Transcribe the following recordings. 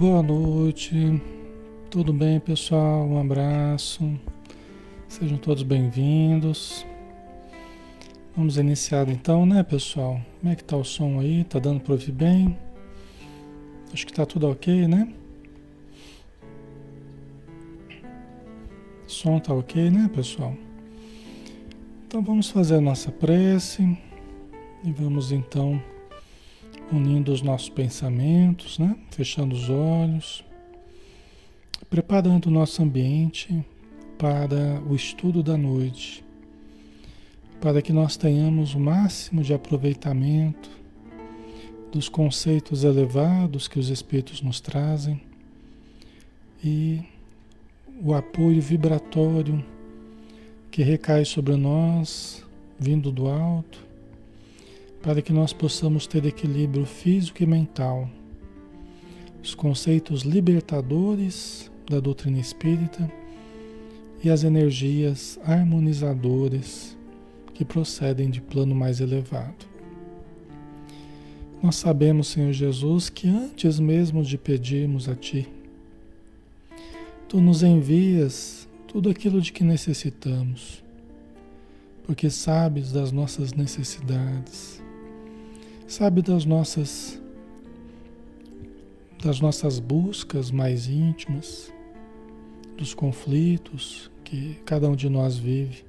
Boa noite, tudo bem pessoal? Um abraço, sejam todos bem-vindos. Vamos iniciar então, né pessoal? Como é que tá o som aí? Tá dando para ouvir bem? Acho que tá tudo ok, né? O som tá ok, né pessoal? Então vamos fazer a nossa prece e vamos então unindo os nossos pensamentos, né? fechando os olhos, preparando o nosso ambiente para o estudo da noite, para que nós tenhamos o máximo de aproveitamento dos conceitos elevados que os Espíritos nos trazem e o apoio vibratório que recai sobre nós, vindo do alto, para que nós possamos ter equilíbrio físico e mental. Os conceitos libertadores da doutrina espírita e as energias harmonizadoras que procedem de plano mais elevado. Nós sabemos, Senhor Jesus, que antes mesmo de pedirmos a Ti, Tu nos envias tudo aquilo de que necessitamos, porque sabes das nossas necessidades sabe das nossas das nossas buscas mais íntimas, dos conflitos que cada um de nós vive,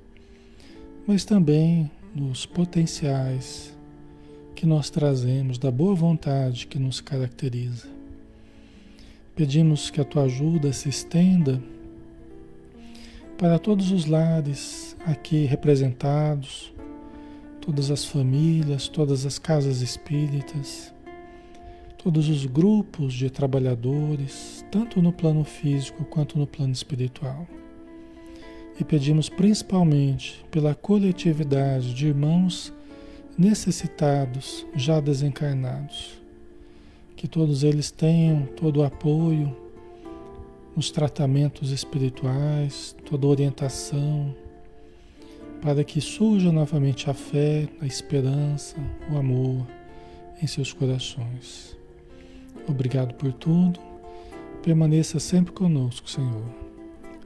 mas também dos potenciais que nós trazemos, da boa vontade que nos caracteriza. Pedimos que a tua ajuda se estenda para todos os lares aqui representados, todas as famílias, todas as casas espíritas, todos os grupos de trabalhadores, tanto no plano físico quanto no plano espiritual. E pedimos principalmente pela coletividade de irmãos necessitados, já desencarnados, que todos eles tenham todo o apoio nos tratamentos espirituais, toda orientação, para que surja novamente a fé, a esperança, o amor em seus corações. Obrigado por tudo. Permaneça sempre conosco, Senhor.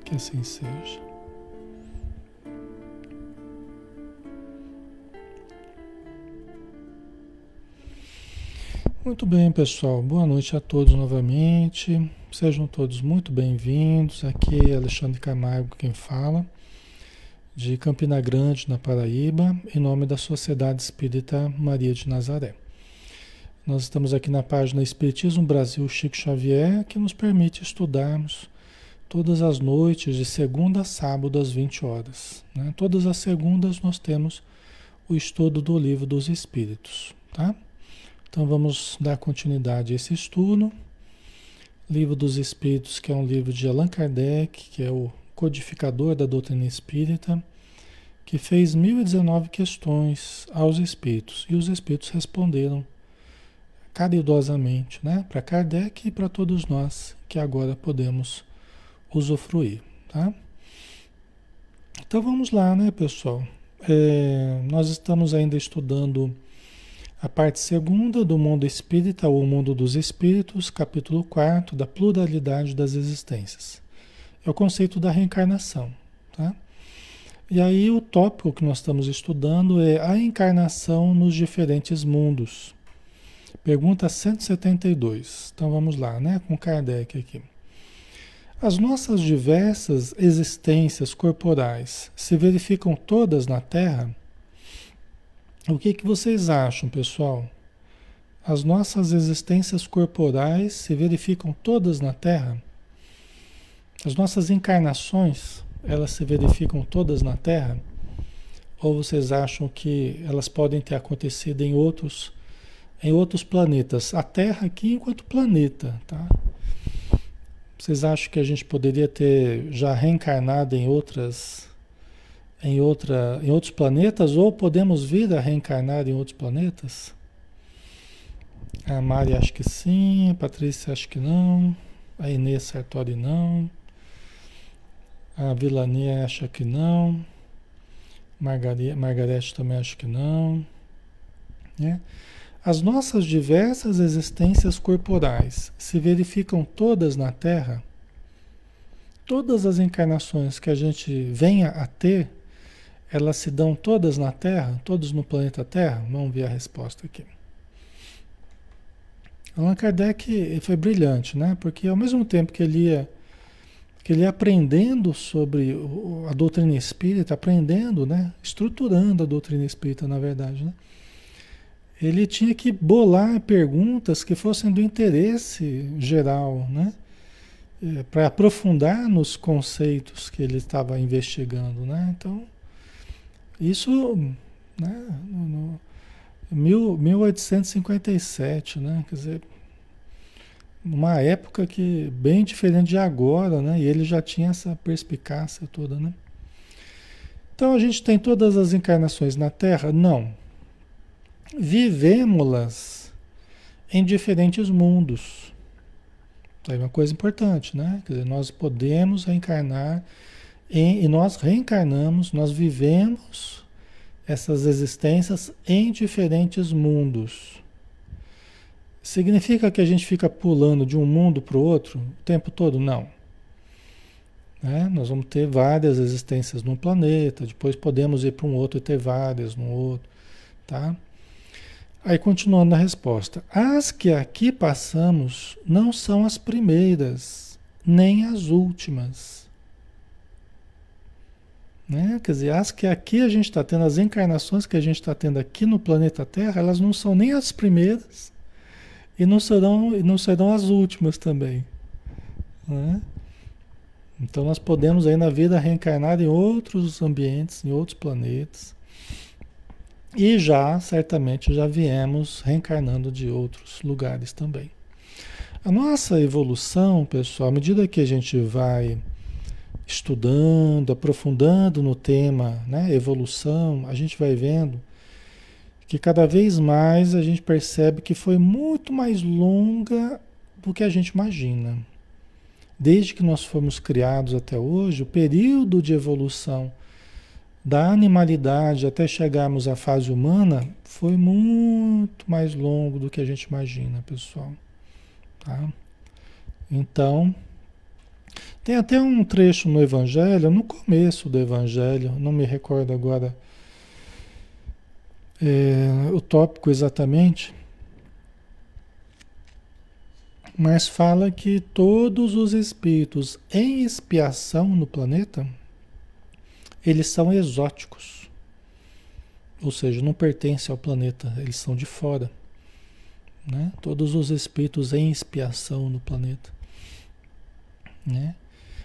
Que assim seja. Muito bem, pessoal. Boa noite a todos novamente. Sejam todos muito bem-vindos. Aqui é Alexandre Camargo quem fala de Campina Grande, na Paraíba, em nome da Sociedade Espírita Maria de Nazaré. Nós estamos aqui na página Espiritismo Brasil Chico Xavier, que nos permite estudarmos todas as noites, de segunda a sábado, às 20 horas. Né? Todas as segundas nós temos o estudo do Livro dos Espíritos. Tá? Então vamos dar continuidade a esse estudo. Livro dos Espíritos, que é um livro de Allan Kardec, que é o codificador da doutrina espírita, que fez 1019 questões aos espíritos e os espíritos responderam caridosamente, né, para Kardec e para todos nós que agora podemos usufruir, tá? Então vamos lá, né, pessoal? É, nós estamos ainda estudando a parte segunda do mundo espírita, ou o mundo dos espíritos, capítulo 4 da pluralidade das existências. É o conceito da reencarnação. Tá? E aí o tópico que nós estamos estudando é a encarnação nos diferentes mundos. Pergunta 172. Então vamos lá, né? Com Kardec aqui. As nossas diversas existências corporais se verificam todas na Terra? O que, que vocês acham, pessoal? As nossas existências corporais se verificam todas na Terra? As nossas encarnações, elas se verificam todas na Terra? Ou vocês acham que elas podem ter acontecido em outros, em outros planetas? A Terra aqui enquanto planeta, tá? Vocês acham que a gente poderia ter já reencarnado em outras em, outra, em outros planetas ou podemos vir a reencarnar em outros planetas? A Mari acha que sim, a Patrícia acha que não, a Inês Sartori não. A Vilania acha que não. Margarete também acha que não. Né? As nossas diversas existências corporais se verificam todas na Terra? Todas as encarnações que a gente venha a ter, elas se dão todas na Terra? Todos no planeta Terra? Vamos ver a resposta aqui. Allan Kardec foi brilhante, né? Porque ao mesmo tempo que ele ia, que ele aprendendo sobre a doutrina espírita, aprendendo, né? Estruturando a doutrina espírita, na verdade, né? ele tinha que bolar perguntas que fossem do interesse geral, né? É, para aprofundar nos conceitos que ele estava investigando, né? Então, isso, né? No, no 1857, né? Quer dizer, uma época que bem diferente de agora, né? E ele já tinha essa perspicácia toda, né? Então a gente tem todas as encarnações na Terra? Não vivemos-las em diferentes mundos. É uma coisa importante, né? Quer dizer, nós podemos reencarnar em, e nós reencarnamos, nós vivemos essas existências em diferentes mundos. Significa que a gente fica pulando de um mundo para o outro o tempo todo? Não. Né? Nós vamos ter várias existências no planeta, depois podemos ir para um outro e ter várias no outro, tá? Aí continuando a resposta. As que aqui passamos não são as primeiras, nem as últimas. Né? Quer dizer, as que aqui a gente está tendo, as encarnações que a gente está tendo aqui no planeta Terra, elas não são nem as primeiras e não serão, não serão as últimas também. Né? Então nós podemos aí na vida reencarnar em outros ambientes, em outros planetas. E já, certamente, já viemos reencarnando de outros lugares também. A nossa evolução, pessoal, à medida que a gente vai estudando, aprofundando no tema, né, evolução, a gente vai vendo que cada vez mais a gente percebe que foi muito mais longa do que a gente imagina. Desde que nós fomos criados até hoje, o período de evolução da animalidade até chegarmos à fase humana foi muito mais longo do que a gente imagina, pessoal. Tá? Então, tem até um trecho no Evangelho, no começo do Evangelho, não me recordo agora é, o tópico exatamente, mas fala que todos os espíritos em expiação no planeta eles são exóticos. Ou seja, não pertencem ao planeta, eles são de fora. Né? Todos os espíritos em expiação no planeta. Né?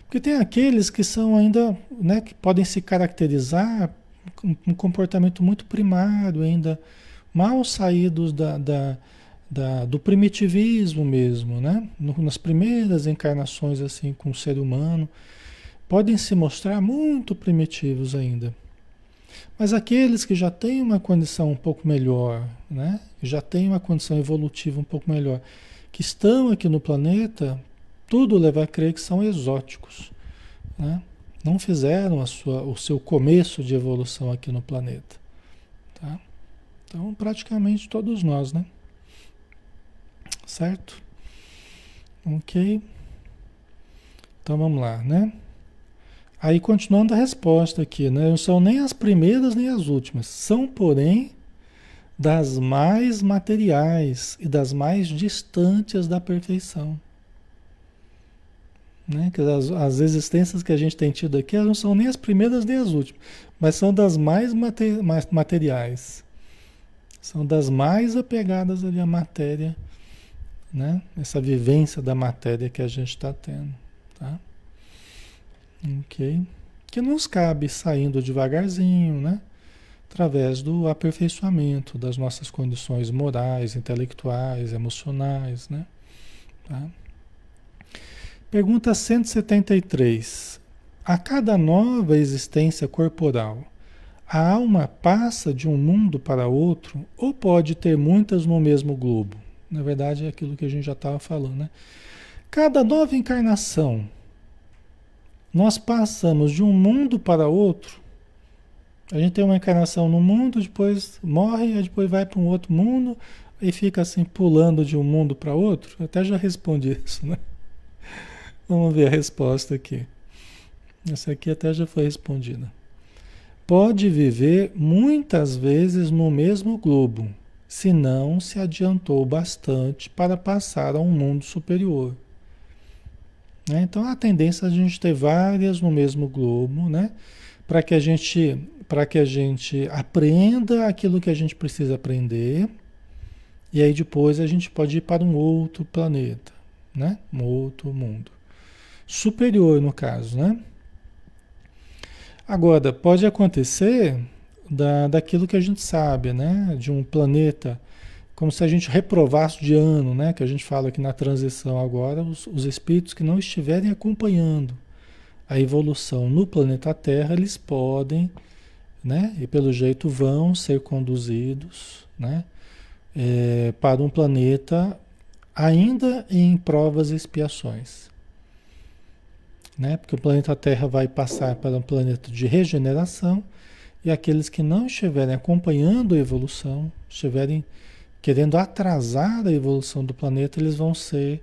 Porque tem aqueles que são ainda, né, que podem se caracterizar um comportamento muito primário, ainda mal saídos da, da, da, do primitivismo mesmo, né? nas primeiras encarnações assim com o ser humano podem se mostrar muito primitivos ainda. Mas aqueles que já têm uma condição um pouco melhor, né? já têm uma condição evolutiva um pouco melhor, que estão aqui no planeta, tudo leva a crer que são exóticos. Né? Não fizeram sua, o seu começo de evolução aqui no planeta. Tá? Então, praticamente todos nós, né? Certo? Ok. Então vamos lá, né? Aí continuando a resposta aqui, né? Não são nem as primeiras nem as últimas. São, porém, das mais materiais e das mais distantes da perfeição. Né? Que as, as existências que a gente tem tido aqui não são nem as primeiras nem as últimas, mas são das mais, mais materiais. São das mais apegadas ali à matéria, né? Essa vivência da matéria que a gente está tendo, tá? Ok? Que nos cabe saindo devagarzinho, né? Através do aperfeiçoamento das nossas condições morais, intelectuais, emocionais, né? Tá? Pergunta 173. A cada nova existência corporal, a alma passa de um mundo para outro ou pode ter muitas no mesmo globo? Na verdade, é aquilo que a gente já estava falando, né? Cada nova encarnação, nós passamos de um mundo para outro. A gente tem uma encarnação no mundo, depois morre, depois vai para um outro mundo, e fica assim pulando de um mundo para outro? Eu até já respondi isso, né? Vamos ver a resposta aqui. Essa aqui até já foi respondida. Pode viver muitas vezes no mesmo globo, se não se adiantou bastante para passar a um mundo superior. Né? Então a tendência é a gente ter várias no mesmo globo, né? Para que a gente para que a gente aprenda aquilo que a gente precisa aprender e aí depois a gente pode ir para um outro planeta, né? Um outro mundo superior no caso, né? Agora pode acontecer da, daquilo que a gente sabe, né? De um planeta como se a gente reprovasse de ano, né? Que a gente fala aqui na transição agora, os, os espíritos que não estiverem acompanhando a evolução no planeta Terra, eles podem né? E pelo jeito vão ser conduzidos, né? É, para um planeta ainda em provas e expiações, né? Porque o planeta Terra vai passar para um planeta de regeneração e aqueles que não estiverem acompanhando a evolução, estiverem querendo atrasar a evolução do planeta, eles vão ser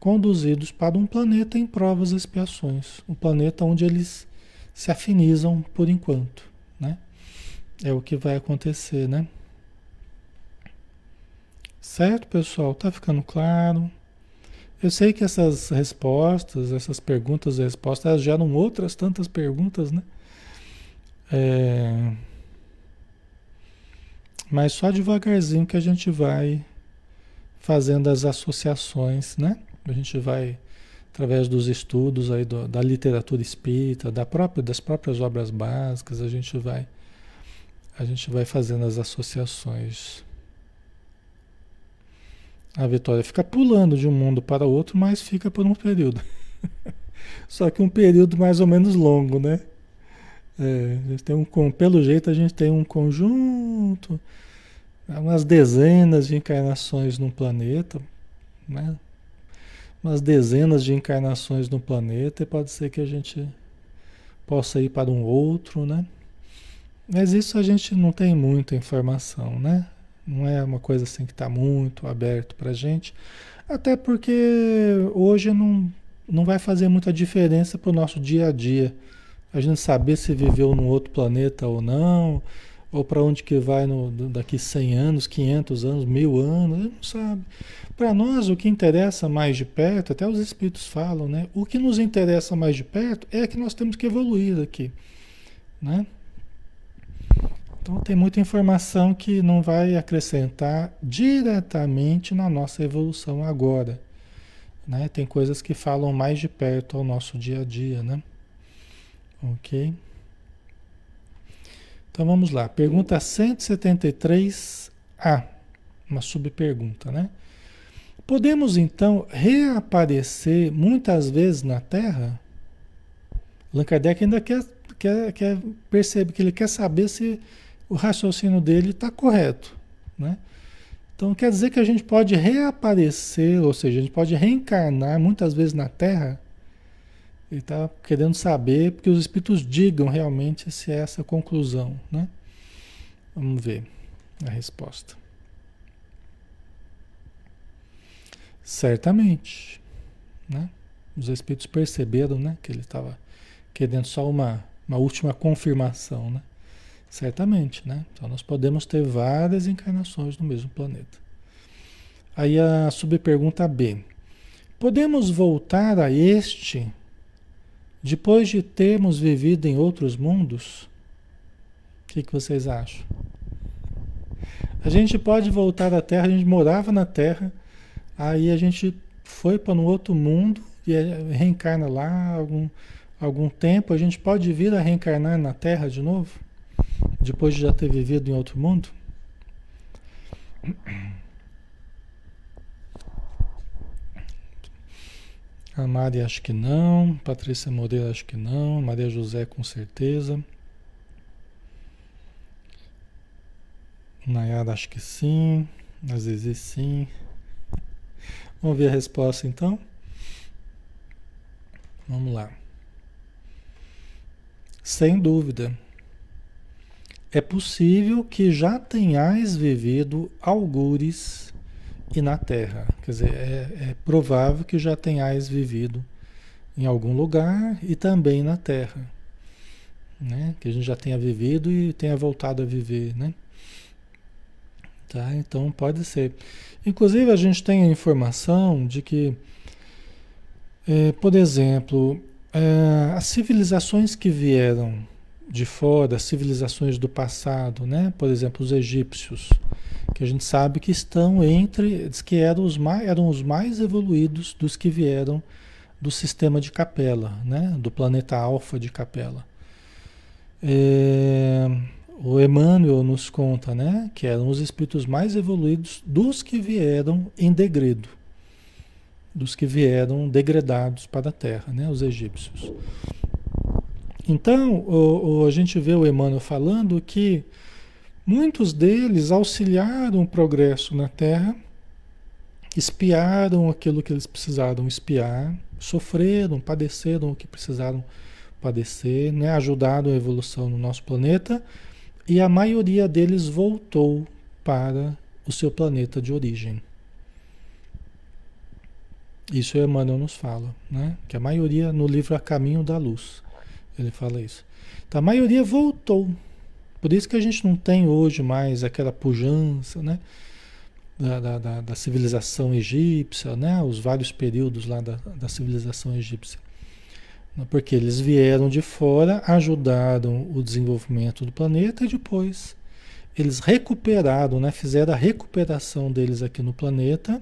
conduzidos para um planeta em provas e expiações, um planeta onde eles se afinizam por enquanto. Né? É o que vai acontecer, né? Certo, pessoal? Tá ficando claro? Eu sei que essas respostas, essas perguntas e respostas, elas geram outras tantas perguntas, né? É... Mas só devagarzinho que a gente vai fazendo as associações, né? A gente vai através dos estudos aí do, da literatura espírita, da própria, das próprias obras básicas, a gente vai a gente vai fazendo as associações. A Vitória fica pulando de um mundo para outro, mas fica por um período. Só que um período mais ou menos longo, né? É, tem um, pelo jeito a gente tem um conjunto, umas dezenas de encarnações no planeta, né? umas dezenas de encarnações no planeta e pode ser que a gente possa ir para um outro, né? Mas isso a gente não tem muita informação, né? Não é uma coisa assim que está muito aberto para gente, até porque hoje não, não vai fazer muita diferença para o nosso dia a dia. A gente saber se viveu num outro planeta ou não, ou para onde que vai no, daqui 100 anos, 500 anos, mil anos, não sabe. Para nós, o que interessa mais de perto, até os espíritos falam, né? O que nos interessa mais de perto é que nós temos que evoluir aqui, né? Então tem muita informação que não vai acrescentar diretamente na nossa evolução agora, né? Tem coisas que falam mais de perto ao nosso dia a dia, né? Ok? Então vamos lá. Pergunta 173A, uma subpergunta, né? Podemos então reaparecer muitas vezes na Terra? Allan Kardec ainda quer, quer, quer perceber que ele quer saber se o raciocínio dele está correto, né? Então quer dizer que a gente pode reaparecer, ou seja, a gente pode reencarnar muitas vezes na Terra ele está querendo saber, porque os espíritos digam realmente se é essa conclusão, né? Vamos ver a resposta. Certamente, né? Os espíritos perceberam, né, que ele estava querendo só uma, uma última confirmação, né? Certamente, né? Então nós podemos ter várias encarnações no mesmo planeta. Aí a subpergunta B. Podemos voltar a este depois de termos vivido em outros mundos, o que, que vocês acham? A gente pode voltar à Terra, a gente morava na Terra, aí a gente foi para um outro mundo e reencarna lá algum, algum tempo. A gente pode vir a reencarnar na Terra de novo, depois de já ter vivido em outro mundo? A Mari acho que não. Patrícia Moreira acho que não. Maria José com certeza. Nayara acho que sim. Às vezes sim. Vamos ver a resposta então. Vamos lá. Sem dúvida. É possível que já tenhais vivido algures e na terra. Quer dizer, é, é provável que já tenhais vivido em algum lugar e também na terra. Né? Que a gente já tenha vivido e tenha voltado a viver, né? Tá? Então pode ser. Inclusive a gente tem a informação de que, é, por exemplo, é, as civilizações que vieram de fora, civilizações do passado, né? Por exemplo, os egípcios, que a gente sabe que estão entre, que eram os mais, eram os mais evoluídos dos que vieram do sistema de Capela, né? Do planeta Alfa de Capela. É, o Emmanuel nos conta, né? Que eram os espíritos mais evoluídos dos que vieram em degredo, dos que vieram degradados para a Terra, né? Os egípcios. Então, o, o, a gente vê o Emmanuel falando que muitos deles auxiliaram o progresso na Terra, espiaram aquilo que eles precisaram espiar, sofreram, padeceram o que precisaram padecer, né? ajudaram a evolução no nosso planeta, e a maioria deles voltou para o seu planeta de origem. Isso Emmanuel nos fala, né? que a maioria no livro A Caminho da Luz ele fala isso. Então, a maioria voltou. Por isso que a gente não tem hoje mais aquela pujança, né? Da, da, da, da civilização egípcia, né? Os vários períodos lá da, da civilização egípcia. Porque eles vieram de fora, ajudaram o desenvolvimento do planeta e depois eles recuperaram, né? Fizeram a recuperação deles aqui no planeta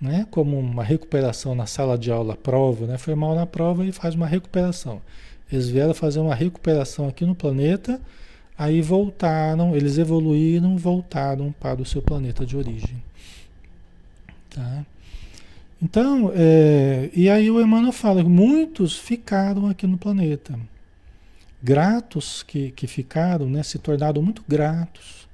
né? como uma recuperação na sala de aula, prova, né? foi mal na prova e faz uma recuperação. Eles vieram fazer uma recuperação aqui no planeta, aí voltaram, eles evoluíram, voltaram para o seu planeta de origem. Tá? Então, é, e aí o Emmanuel fala muitos ficaram aqui no planeta. Gratos que, que ficaram, né, se tornaram muito gratos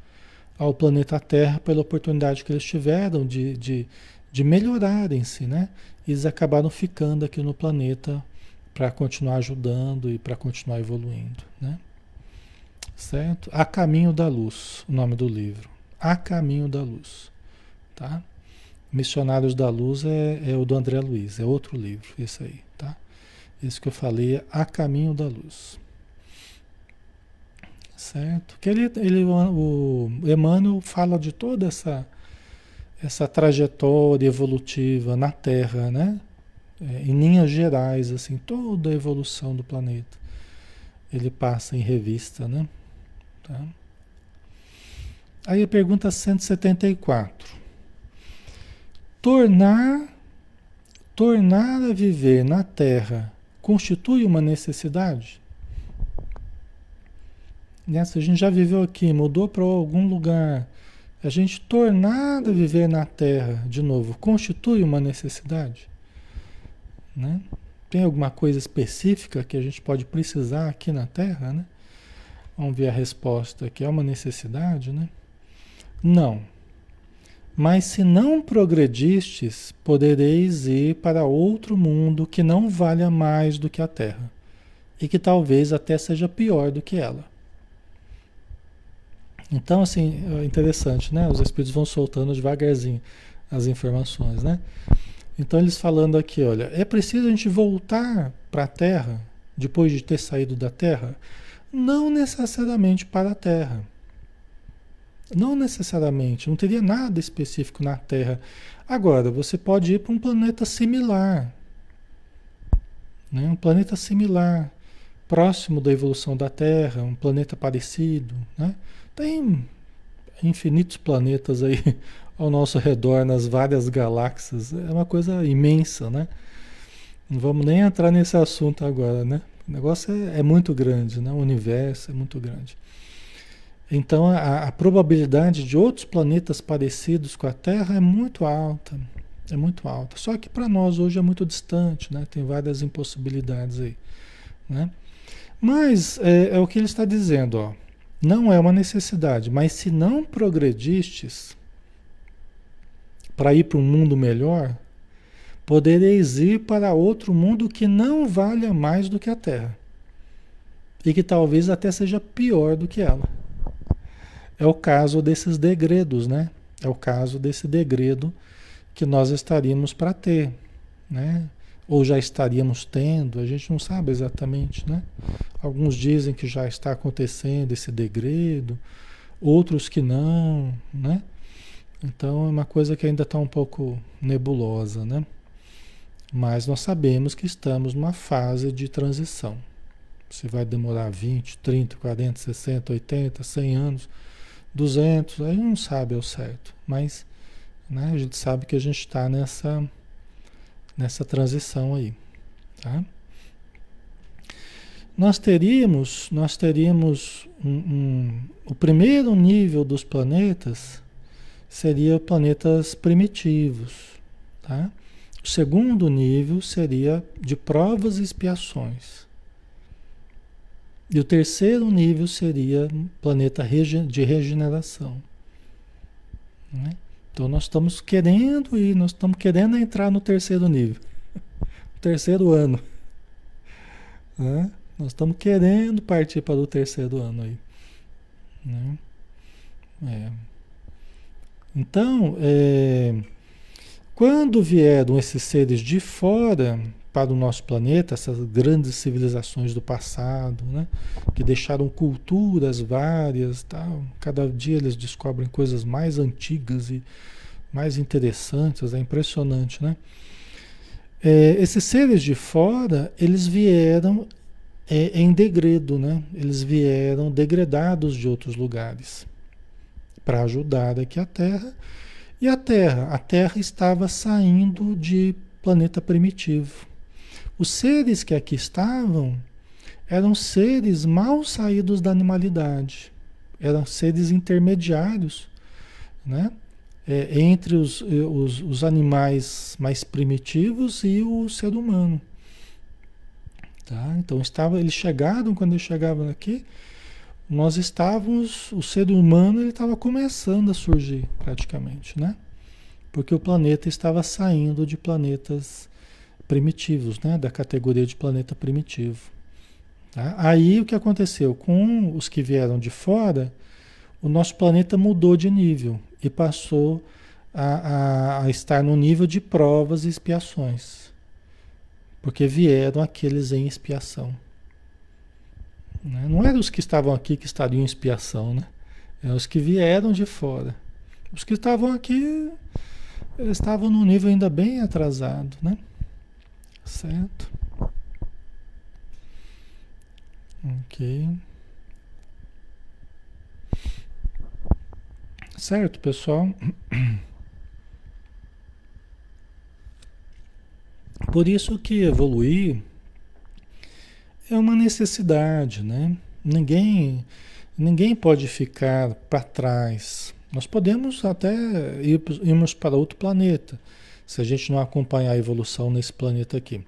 ao planeta Terra pela oportunidade que eles tiveram de, de, de melhorarem-se, né? Eles acabaram ficando aqui no planeta para continuar ajudando e para continuar evoluindo, né? Certo? A Caminho da Luz, o nome do livro. A Caminho da Luz, tá? Missionários da Luz é, é o do André Luiz, é outro livro, esse aí, tá? Esse que eu falei é A Caminho da Luz. Certo? Que ele, ele, o Emmanuel fala de toda essa essa trajetória evolutiva na Terra, né? É, em linhas gerais, assim, toda a evolução do planeta. Ele passa em revista, né? Tá? Aí a pergunta 174. Tornar, tornar a viver na Terra constitui uma necessidade? Nessa, a gente já viveu aqui, mudou para algum lugar, a gente tornar a viver na Terra de novo constitui uma necessidade? Né? Tem alguma coisa específica que a gente pode precisar aqui na Terra? Né? Vamos ver a resposta aqui. É uma necessidade? Né? Não. Mas se não progredistes, podereis ir para outro mundo que não valha mais do que a Terra e que talvez até seja pior do que ela. Então, assim, é interessante, né? Os espíritos vão soltando devagarzinho as informações, né? Então, eles falando aqui, olha, é preciso a gente voltar para a Terra, depois de ter saído da Terra? Não necessariamente para a Terra. Não necessariamente, não teria nada específico na Terra. Agora, você pode ir para um planeta similar. Né? Um planeta similar, próximo da evolução da Terra, um planeta parecido, né? Tem infinitos planetas aí ao nosso redor, nas várias galáxias. É uma coisa imensa, né? Não vamos nem entrar nesse assunto agora, né? O negócio é, é muito grande, né? O universo é muito grande. Então a, a, probabilidade de outros planetas parecidos com a Terra é muito alta. É muito alta. Só que para nós hoje é muito distante, né? Tem várias impossibilidades aí, né? Mas é, é o que ele está dizendo, ó. Não é uma necessidade, mas se não progredistes para ir para um mundo melhor, podereis ir para outro mundo que não valha mais do que a Terra e que talvez até seja pior do que ela. É o caso desses degredos, né? É o caso desse degredo que nós estaríamos para ter, né? Ou já estaríamos tendo, a gente não sabe exatamente, né? Alguns dizem que já está acontecendo esse degredo, outros que não, né? Então é uma coisa que ainda está um pouco nebulosa, né? Mas nós sabemos que estamos numa fase de transição. Se vai demorar 20, 30, 40, 60, 80, 100 anos, 200, a gente não sabe ao certo. Mas né, a gente sabe que a gente está nessa, nessa transição aí. Tá? Nós teríamos, nós teríamos um, um, o primeiro nível dos planetas seria planetas primitivos, tá? O segundo nível seria de provas e expiações. E o terceiro nível seria planeta de regeneração. Né? Então nós estamos querendo ir, nós estamos querendo entrar no terceiro nível, no terceiro ano. Né? Nós estamos querendo partir para o terceiro ano aí. Né? É. Então, é, quando vieram esses seres de fora para o nosso planeta, essas grandes civilizações do passado, né, que deixaram culturas várias, tal, cada dia eles descobrem coisas mais antigas e mais interessantes, é impressionante, né? É, esses seres de fora, eles vieram é, em degredo, né? Eles vieram degredados de outros lugares para ajudar aqui a Terra. E a Terra? A Terra estava saindo de planeta primitivo. Os seres que aqui estavam eram seres mal saídos da animalidade, eram seres intermediários, né? É, entre os, os, os animais mais primitivos e o ser humano. Tá? Então estava, eles chegaram, quando eles chegavam aqui, nós estávamos, o ser humano ele estava começando a surgir praticamente, né? Porque o planeta estava saindo de planetas primitivos, né? Da categoria de planeta primitivo. Tá? Aí o que aconteceu? Com os que vieram de fora, o nosso planeta mudou de nível e passou a, a, a estar no nível de provas e expiações. Porque vieram aqueles em expiação. Né? Não eram os que estavam aqui que estariam em expiação, né? Eram os que vieram de fora. Os que estavam aqui, estavam num nível ainda bem atrasado, né? Certo? Ok. Certo, pessoal? Por isso que evoluir é uma necessidade, né? Ninguém, ninguém pode ficar para trás. Nós podemos até ir, irmos para outro planeta, se a gente não acompanhar a evolução nesse planeta aqui.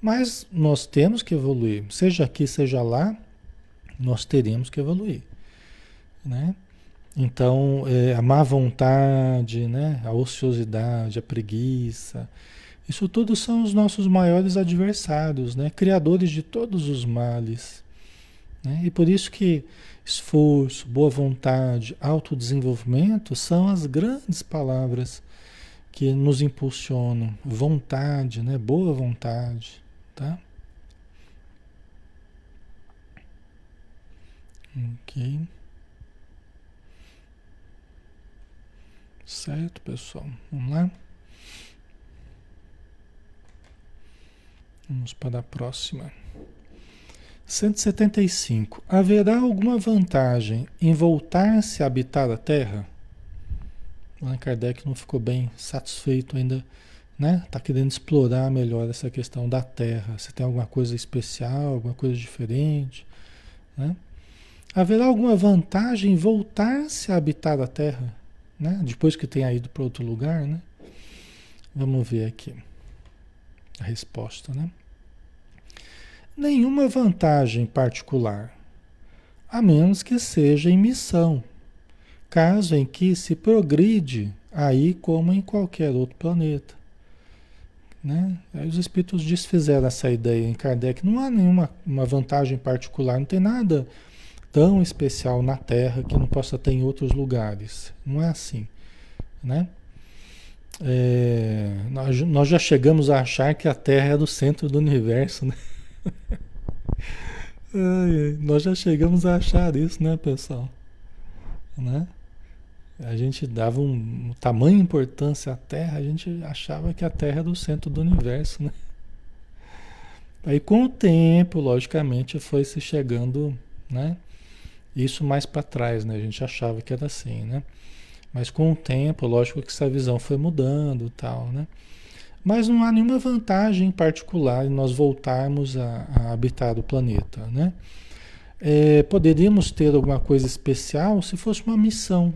Mas nós temos que evoluir, seja aqui, seja lá, nós teremos que evoluir, né? Então, é, a má vontade, né? a ociosidade, a preguiça, isso tudo são os nossos maiores adversários, né? criadores de todos os males. Né? E por isso que esforço, boa vontade, autodesenvolvimento são as grandes palavras que nos impulsionam. Vontade, né? boa vontade. Tá? Ok. Certo, pessoal? Vamos lá? Vamos para a próxima. 175. Haverá alguma vantagem em voltar-se a habitar a Terra? Allan Kardec não ficou bem satisfeito ainda, né? Está querendo explorar melhor essa questão da Terra. Se tem alguma coisa especial, alguma coisa diferente, né? Haverá alguma vantagem em voltar-se a habitar a Terra, né? Depois que tenha ido para outro lugar, né? Vamos ver aqui a resposta, né? Nenhuma vantagem particular, a menos que seja em missão, caso em que se progride aí como em qualquer outro planeta. Né? Aí os espíritos desfizeram essa ideia em Kardec. Não há nenhuma uma vantagem particular, não tem nada tão especial na Terra que não possa ter em outros lugares. Não é assim. Né? É, nós, nós já chegamos a achar que a Terra é do centro do universo. Né? nós já chegamos a achar isso, né, pessoal? Né? A gente dava um, um tamanho importância à Terra, a gente achava que a Terra era o centro do universo, né? Aí com o tempo, logicamente, foi se chegando, né? Isso mais para trás, né? A gente achava que era assim, né? Mas com o tempo, lógico que essa visão foi mudando, tal, né? Mas não há nenhuma vantagem particular em nós voltarmos a, a habitar o planeta, né? É, poderíamos ter alguma coisa especial se fosse uma missão,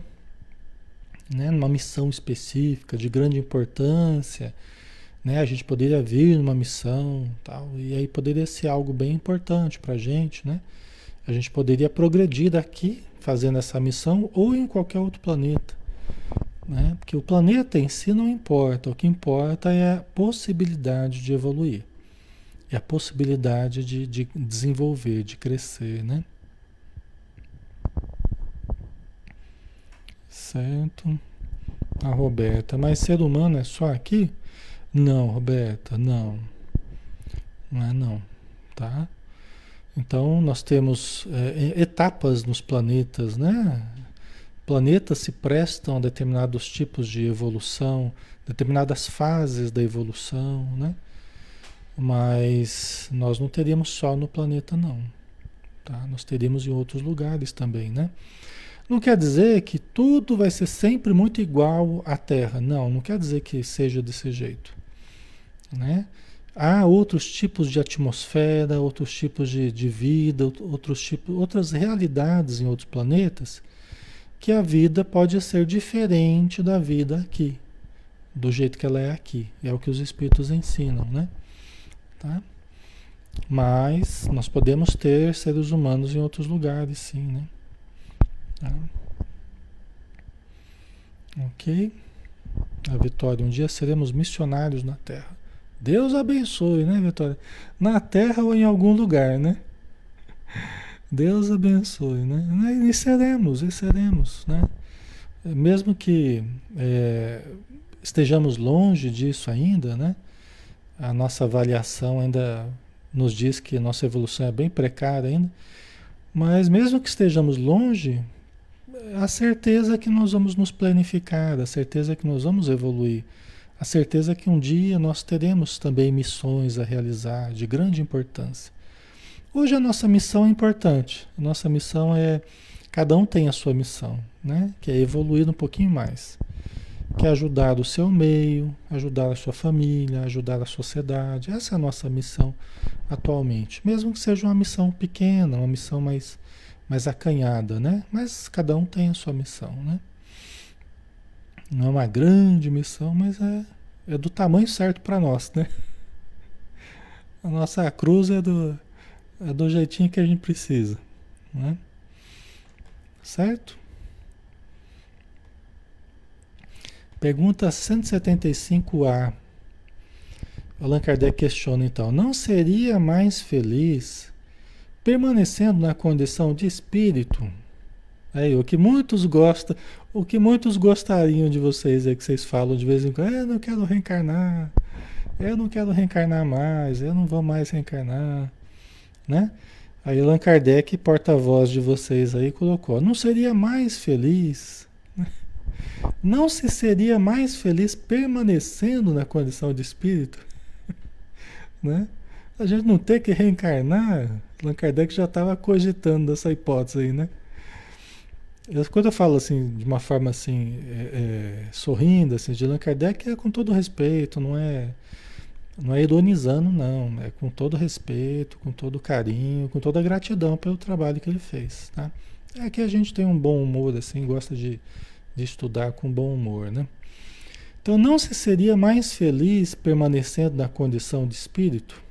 né, numa missão específica de grande importância, né, a gente poderia vir numa missão, tal, e aí poderia ser algo bem importante para a gente, né? A gente poderia progredir daqui fazendo essa missão ou em qualquer outro planeta, né? Porque o planeta em si não importa, o que importa é a possibilidade de evoluir, é a possibilidade de, de desenvolver, de crescer, né? Certo. A Roberta, mas ser humano é só aqui? Não, Roberta, não. Não é não, tá? Então nós temos é, etapas nos planetas, né? Planetas se prestam a determinados tipos de evolução, determinadas fases da evolução, né? Mas nós não teríamos só no planeta não, tá? Nós teríamos em outros lugares também, né? Não quer dizer que tudo vai ser sempre muito igual à Terra. Não, não quer dizer que seja desse jeito. Né? Há outros tipos de atmosfera, outros tipos de, de vida, outros tipos, outras realidades em outros planetas que a vida pode ser diferente da vida aqui, do jeito que ela é aqui. É o que os espíritos ensinam, né? Tá? Mas nós podemos ter seres humanos em outros lugares, sim, né? Tá? Ok? A Vitória, um dia seremos missionários na Terra. Deus abençoe, né, Vitória? Na Terra ou em algum lugar, né? Deus abençoe, né? E seremos, e seremos, né? Mesmo que é, estejamos longe disso ainda, né? A nossa avaliação ainda nos diz que nossa evolução é bem precária ainda. Mas mesmo que estejamos longe, a certeza que nós vamos nos planificar, a certeza que nós vamos evoluir, a certeza que um dia nós teremos também missões a realizar de grande importância. Hoje a nossa missão é importante. A nossa missão é cada um tem a sua missão, né? Que é evoluir um pouquinho mais, que é ajudar o seu meio, ajudar a sua família, ajudar a sociedade. Essa é a nossa missão atualmente, mesmo que seja uma missão pequena, uma missão mais mais acanhada, né? Mas cada um tem a sua missão, né? Não é uma grande missão, mas é, é do tamanho certo para nós, né? A nossa cruz é do, é do jeitinho que a gente precisa, né? Certo? Pergunta 175A. Allan Kardec questiona então: não seria mais feliz permanecendo na condição de espírito. Aí, o que muitos gostam, o que muitos gostariam de vocês é que vocês falam de vez em quando, eu não quero reencarnar, eu não quero reencarnar mais, eu não vou mais reencarnar, né? Aí Allan Kardec, porta-voz de vocês aí, colocou, não seria mais feliz, não se seria mais feliz permanecendo na condição de espírito, né? A gente não ter que reencarnar, Allan Kardec já estava cogitando essa hipótese aí, né? Quando eu falo assim, de uma forma assim, é, é, sorrindo, assim, de Allan Kardec é com todo respeito, não é, não é ironizando, não. É com todo respeito, com todo carinho, com toda gratidão pelo trabalho que ele fez, tá? É que a gente tem um bom humor, assim, gosta de, de estudar com bom humor, né? Então, não se seria mais feliz permanecendo na condição de espírito?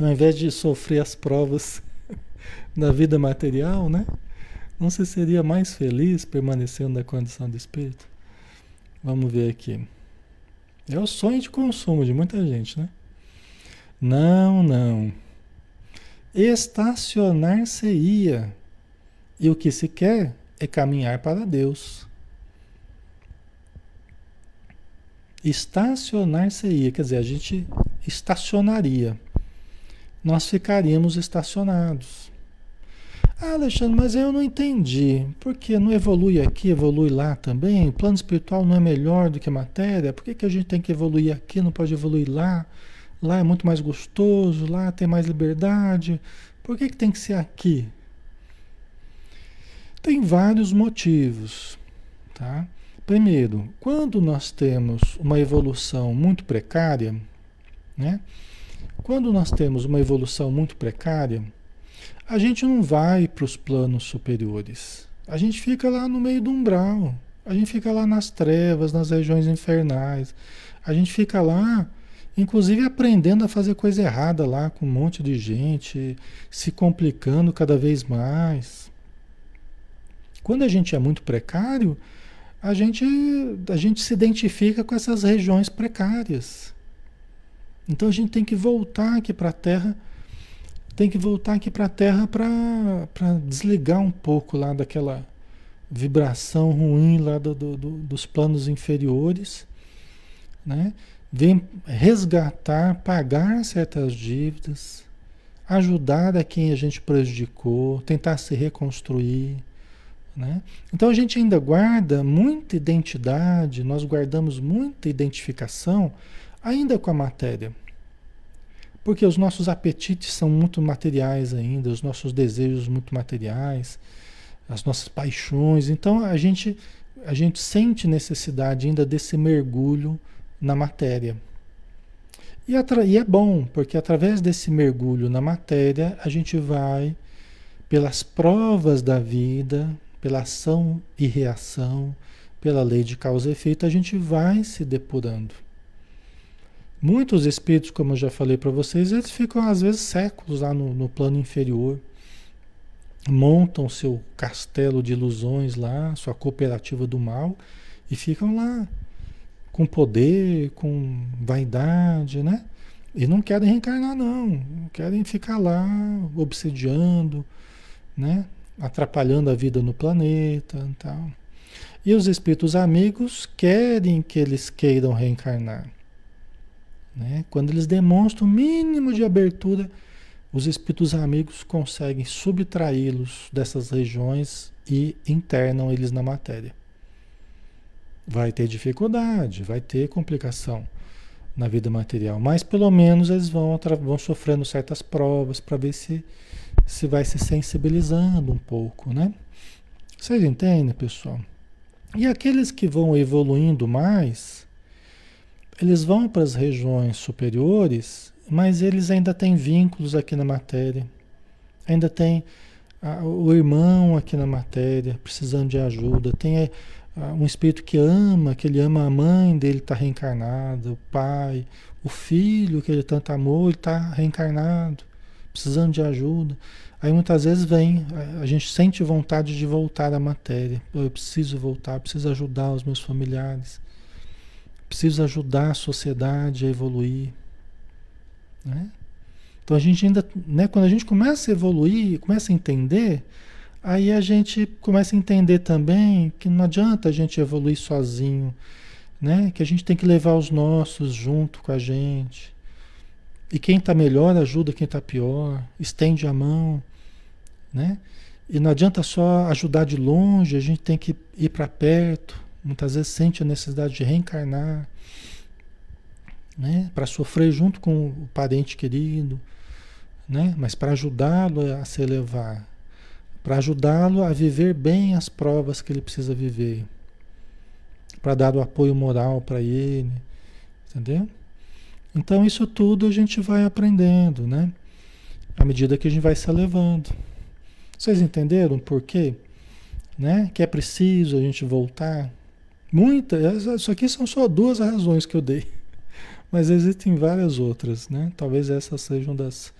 Ao invés de sofrer as provas da vida material, né? Não se seria mais feliz permanecendo na condição de espírito? Vamos ver aqui. É o sonho de consumo de muita gente, né? Não, não. Estacionar-se-ia. E o que se quer é caminhar para Deus. Estacionar-se-ia, quer dizer, a gente estacionaria. Nós ficaríamos estacionados. Ah, Alexandre, mas eu não entendi. Por que não evolui aqui, evolui lá também? O plano espiritual não é melhor do que a matéria? Por que, que a gente tem que evoluir aqui, não pode evoluir lá? Lá é muito mais gostoso, lá tem mais liberdade. Por que, que tem que ser aqui? Tem vários motivos, tá? Primeiro, quando nós temos uma evolução muito precária, né? Quando nós temos uma evolução muito precária, a gente não vai para os planos superiores. A gente fica lá no meio do umbral. A gente fica lá nas trevas, nas regiões infernais. A gente fica lá, inclusive aprendendo a fazer coisa errada lá com um monte de gente, se complicando cada vez mais. Quando a gente é muito precário, a gente, a gente se identifica com essas regiões precárias. Então a gente tem que voltar aqui para a Terra tem que voltar aqui para a Terra para desligar um pouco lá daquela vibração ruim lá do, do, do, dos planos inferiores, né? Vem resgatar, pagar certas dívidas, ajudar a quem a gente prejudicou, tentar se reconstruir, né? Então a gente ainda guarda muita identidade, nós guardamos muita identificação ainda com a matéria. Porque os nossos apetites são muito materiais ainda, os nossos desejos muito materiais, as nossas paixões. Então a gente, a gente sente necessidade ainda desse mergulho na matéria. E, e é bom, porque através desse mergulho na matéria, a gente vai, pelas provas da vida, pela ação e reação, pela lei de causa e efeito, a gente vai se depurando. Muitos espíritos, como eu já falei para vocês, eles ficam às vezes séculos lá no, no plano inferior, montam seu castelo de ilusões lá, sua cooperativa do mal, e ficam lá com poder, com vaidade, né? E não querem reencarnar, não. Querem ficar lá obsediando, né? Atrapalhando a vida no planeta e tal. E os espíritos amigos querem que eles queiram reencarnar. Né? Quando eles demonstram o mínimo de abertura, os espíritos amigos conseguem subtraí-los dessas regiões e internam eles na matéria. Vai ter dificuldade, vai ter complicação na vida material, mas pelo menos eles vão, vão sofrendo certas provas para ver se, se vai se sensibilizando um pouco, né? Vocês entendem, pessoal? E aqueles que vão evoluindo mais, eles vão para as regiões superiores, mas eles ainda têm vínculos aqui na matéria. Ainda tem a, o irmão aqui na matéria, precisando de ajuda. Tem a, um espírito que ama, que ele ama a mãe dele está reencarnado, o pai, o filho que ele tanto amou, ele está reencarnado, precisando de ajuda. Aí muitas vezes vem, a gente sente vontade de voltar à matéria. Eu preciso voltar, preciso ajudar os meus familiares. Preciso ajudar a sociedade a evoluir. Né? Então a gente ainda, né, quando a gente começa a evoluir, começa a entender, aí a gente começa a entender também que não adianta a gente evoluir sozinho, né? Que a gente tem que levar os nossos junto com a gente. E quem está melhor ajuda quem está pior, estende a mão, né? E não adianta só ajudar de longe, a gente tem que ir para perto, muitas vezes sente a necessidade de reencarnar, né? Para sofrer junto com o parente querido, né? Mas para ajudá-lo a se elevar, para ajudá-lo a viver bem as provas que ele precisa viver, para dar o apoio moral para ele, entendeu? Então isso tudo a gente vai aprendendo, né? À medida que a gente vai se elevando. Vocês entenderam por quê? Né? Que é preciso a gente voltar Muitas, isso aqui são só duas razões que eu dei, mas existem várias outras, né? Talvez essas sejam das,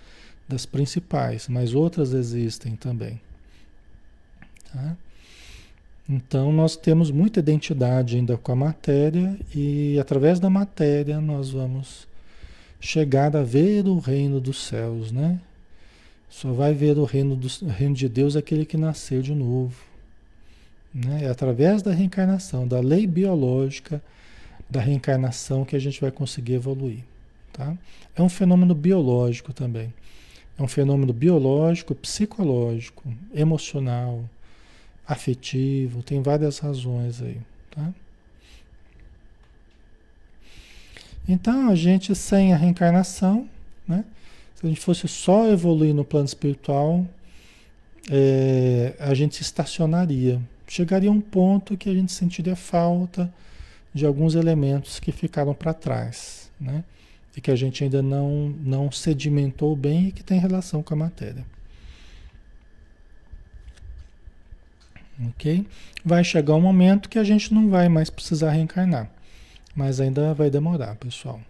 das principais, mas outras existem também. Tá? Então nós temos muita identidade ainda com a matéria e através da matéria nós vamos chegar a ver o reino dos céus, né? Só vai ver o reino, do, reino de Deus aquele que nasceu de novo. Né? É através da reencarnação, da lei biológica da reencarnação que a gente vai conseguir evoluir. Tá? É um fenômeno biológico também. É um fenômeno biológico, psicológico, emocional, afetivo, tem várias razões aí. Tá? Então, a gente sem a reencarnação, né? se a gente fosse só evoluir no plano espiritual, é, a gente estacionaria. Chegaria a um ponto que a gente sentiria falta de alguns elementos que ficaram para trás, né? E que a gente ainda não, não sedimentou bem e que tem relação com a matéria. Ok? Vai chegar um momento que a gente não vai mais precisar reencarnar. Mas ainda vai demorar, pessoal.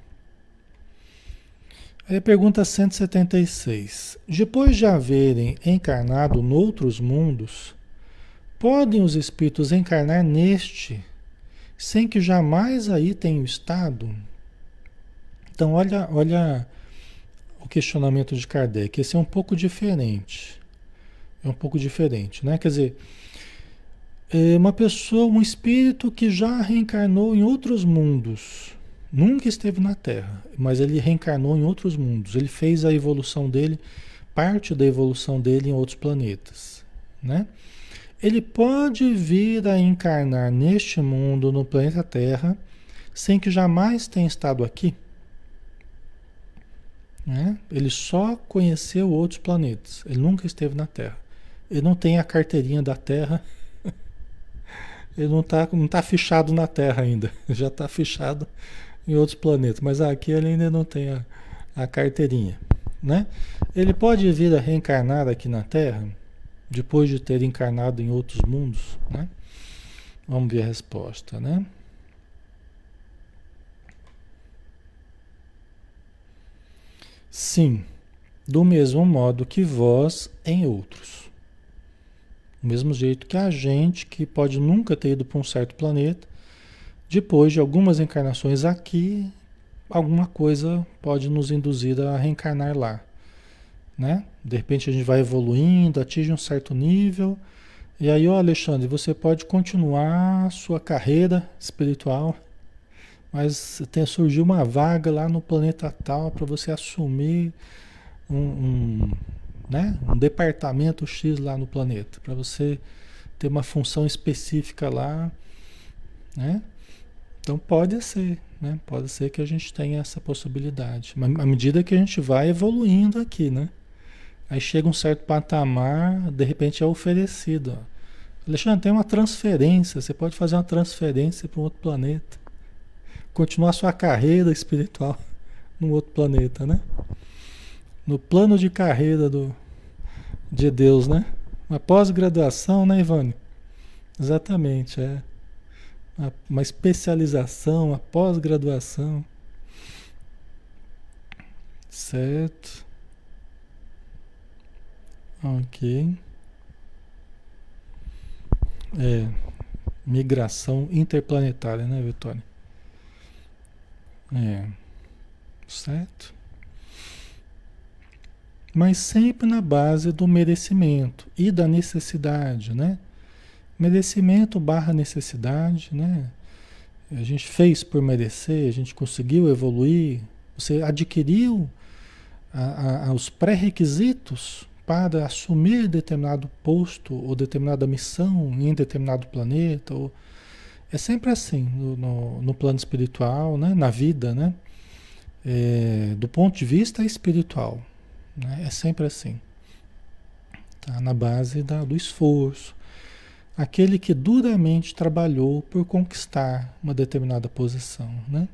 Aí pergunta 176. Depois de haverem encarnado noutros mundos, podem os espíritos encarnar neste, sem que jamais aí tenham estado? Então, olha, olha o questionamento de Kardec. Esse é um pouco diferente. É um pouco diferente, né? Quer dizer, é uma pessoa, um espírito que já reencarnou em outros mundos, nunca esteve na Terra, mas ele reencarnou em outros mundos. Ele fez a evolução dele, parte da evolução dele em outros planetas, né? Ele pode vir a encarnar neste mundo, no planeta Terra, sem que jamais tenha estado aqui. Né? Ele só conheceu outros planetas. Ele nunca esteve na Terra. Ele não tem a carteirinha da Terra ele não está não tá fichado na Terra ainda, já está fichado em outros planetas, mas aqui ele ainda não tem a, a carteirinha, né? Ele pode vir a reencarnar aqui na Terra, depois de ter encarnado em outros mundos, né? Vamos ver a resposta, né? Sim, do mesmo modo que vós em outros. Do mesmo jeito que a gente, que pode nunca ter ido para um certo planeta, depois de algumas encarnações aqui, alguma coisa pode nos induzir a reencarnar lá. Né? De repente a gente vai evoluindo, atinge um certo nível, e aí, ó Alexandre, você pode continuar sua carreira espiritual, mas tem surgiu uma vaga lá no planeta tal para você assumir um, um né? um departamento X lá no planeta, para você ter uma função específica lá. Né? Então pode ser, né? pode ser que a gente tenha essa possibilidade. Mas à medida que a gente vai evoluindo aqui, né? Aí chega um certo patamar, de repente é oferecido. Alexandre, tem uma transferência, você pode fazer uma transferência para um outro planeta. Continuar sua carreira espiritual num outro planeta, né? no plano de carreira do, de Deus, né? Uma pós-graduação, né, Ivone? Exatamente, é. Uma, uma especialização, uma pós-graduação. Certo. Ok. É. Migração interplanetária, né, Vitória? É. Certo? mas sempre na base do merecimento e da necessidade, né? Merecimento barra necessidade, né? A gente fez por merecer, a gente conseguiu evoluir, você adquiriu a, a, os pré-requisitos para assumir determinado posto ou determinada missão em determinado planeta. Ou... É sempre assim no, no, no plano espiritual, né? na vida, né? É, do ponto de vista espiritual. Né? É sempre assim. Tá? Na base da, do esforço. Aquele que duramente trabalhou por conquistar uma determinada posição. Né?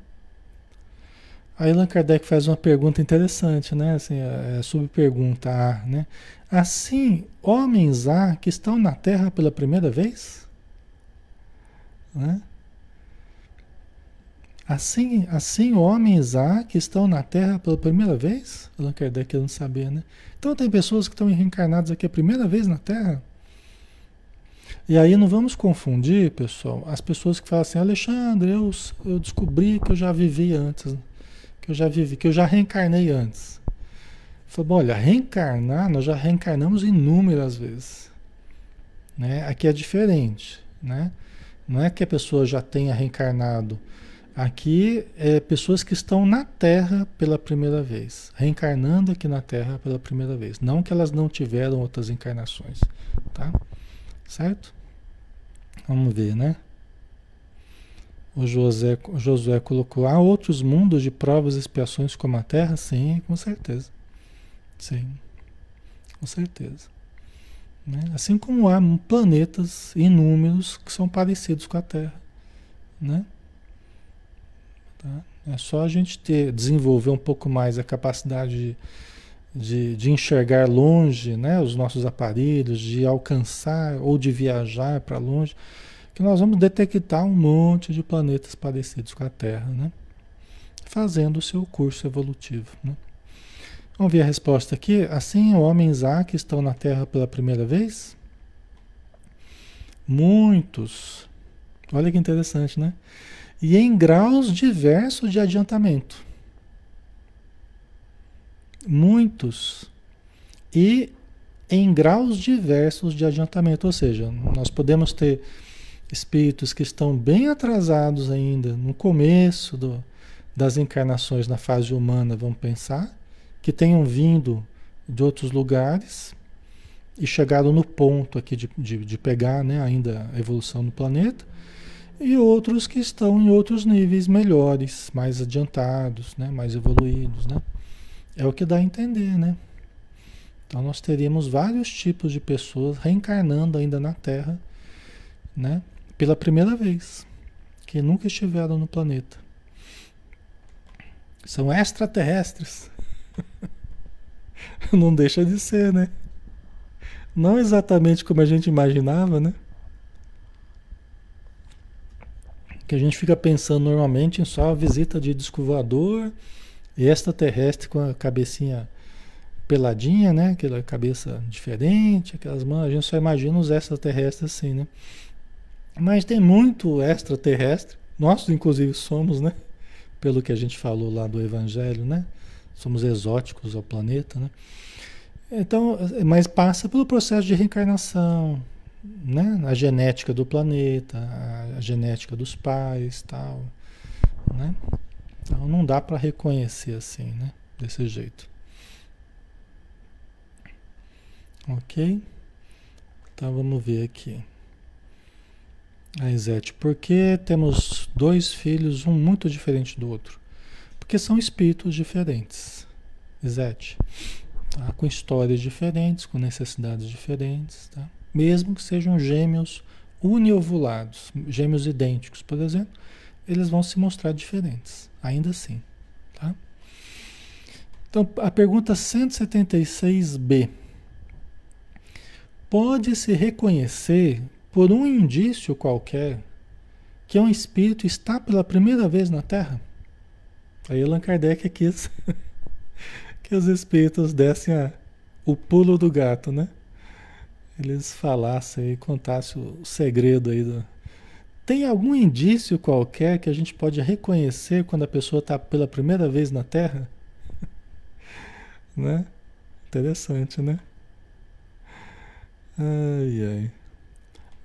Aí Allan Kardec faz uma pergunta interessante, né? Assim, é, é subpergunta A, né? Assim, homens há que estão na Terra pela primeira vez? Né? Assim, assim homens há que estão na Terra pela primeira vez? Allan Kardec não sabia, né? Então tem pessoas que estão reencarnadas aqui a primeira vez na Terra? E aí não vamos confundir, pessoal, as pessoas que falam assim, Alexandre, eu, eu descobri que eu já vivi antes, que eu já vivi, que eu já reencarnei antes. Falei, olha, reencarnar, nós já reencarnamos inúmeras vezes. Né? Aqui é diferente, né? Não é que a pessoa já tenha reencarnado. Aqui é pessoas que estão na Terra pela primeira vez, reencarnando aqui na Terra pela primeira vez. Não que elas não tiveram outras encarnações, tá? Certo? Vamos ver, né? O José, o Josué colocou: há outros mundos de provas e expiações como a Terra? Sim, com certeza. Sim, com certeza. Né? Assim como há planetas inúmeros que são parecidos com a Terra. Né? Tá? É só a gente ter, desenvolver um pouco mais a capacidade de, de, de enxergar longe né, os nossos aparelhos, de alcançar ou de viajar para longe, que nós vamos detectar um monte de planetas parecidos com a Terra, né? fazendo o seu curso evolutivo. Né? Vamos ver a resposta aqui. Assim, homens há que estão na Terra pela primeira vez? Muitos. Olha que interessante, né? E em graus diversos de adiantamento. Muitos. E em graus diversos de adiantamento. Ou seja, nós podemos ter espíritos que estão bem atrasados ainda, no começo do, das encarnações na fase humana, vamos pensar que tenham vindo de outros lugares e chegado no ponto aqui de, de, de pegar né, ainda a evolução do planeta, e outros que estão em outros níveis melhores, mais adiantados, né, mais evoluídos. Né? É o que dá a entender, né? Então nós teríamos vários tipos de pessoas reencarnando ainda na Terra, né? Pela primeira vez, que nunca estiveram no planeta. São extraterrestres. Não deixa de ser, né? Não exatamente como a gente imaginava, né? Que a gente fica pensando normalmente em só a visita de disco voador e extraterrestre com a cabecinha peladinha, né? Aquela cabeça diferente, aquelas mãos. A gente só imagina os extraterrestres assim, né? Mas tem muito extraterrestre. Nós, inclusive, somos, né? Pelo que a gente falou lá do Evangelho, né? somos exóticos ao planeta, né? Então, mas passa pelo processo de reencarnação, né? A genética do planeta, a, genética dos pais, tal, né? Então não dá para reconhecer assim, né? Desse jeito. Ok? Então vamos ver aqui. A Isete, por que temos dois filhos, um muito diferente do outro? Porque são espíritos diferentes, Zete. Tá? Com histórias diferentes, com necessidades diferentes, tá? Mesmo que sejam gêmeos uniovulados, gêmeos idênticos, por exemplo, eles vão se mostrar diferentes, ainda assim, tá? Então, a pergunta 176b. Pode-se reconhecer por um indício qualquer que um espírito está pela primeira vez na Terra? Aí Allan Kardec quis que os espíritos dessem a, o pulo do gato, né? Eles falassem e contassem o segredo aí do... Tem algum indício qualquer que a gente pode reconhecer quando a pessoa está pela primeira vez na Terra? né? Interessante, né? Ai, ai.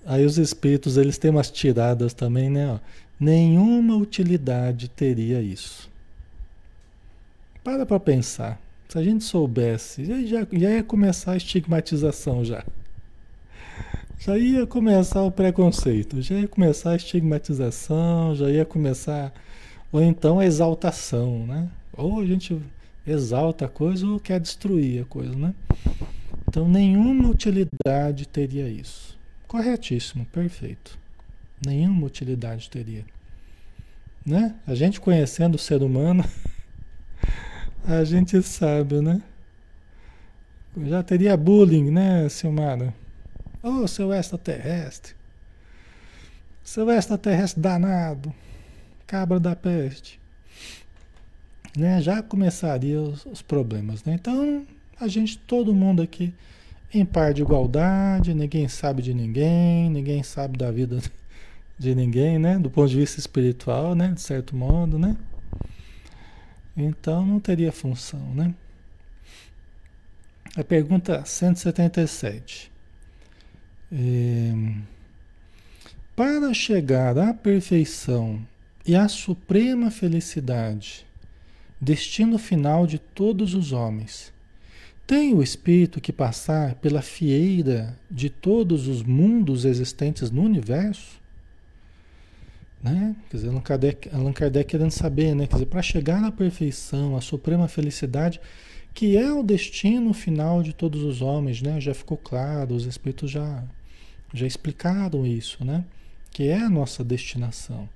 Aí os espíritos, eles têm umas tiradas também, né? Ó, nenhuma utilidade teria isso. Para para pensar. Se a gente soubesse, já, já, ia começar a estigmatização já. Já ia começar o preconceito, já ia começar a estigmatização, já ia começar. Ou então a exaltação, né? Ou a gente exalta a coisa ou quer destruir a coisa, né? Então nenhuma utilidade teria isso. Corretíssimo, perfeito. Nenhuma utilidade teria. Né? A gente conhecendo o ser humano. A gente sabe, né? Já teria bullying, né, Silmara? Ô, oh, seu extraterrestre. Seu extraterrestre danado. Cabra da peste. Né? Já começaria os, os problemas, né? Então, a gente, todo mundo aqui em par de igualdade, ninguém sabe de ninguém, ninguém sabe da vida de ninguém, né? Do ponto de vista espiritual, né? De certo modo, né? Então não teria função, né? A pergunta 177. É, para chegar à perfeição e à suprema felicidade, destino final de todos os homens, tem o espírito que passar pela fieira de todos os mundos existentes no universo? Né? Quer dizer, Allan Kardec, Allan Kardec querendo saber, né? Quer dizer, para chegar à perfeição, à suprema felicidade, que é o destino final de todos os homens, né? Já ficou claro, os espíritos já, já explicaram isso, né? Que é a nossa destinação.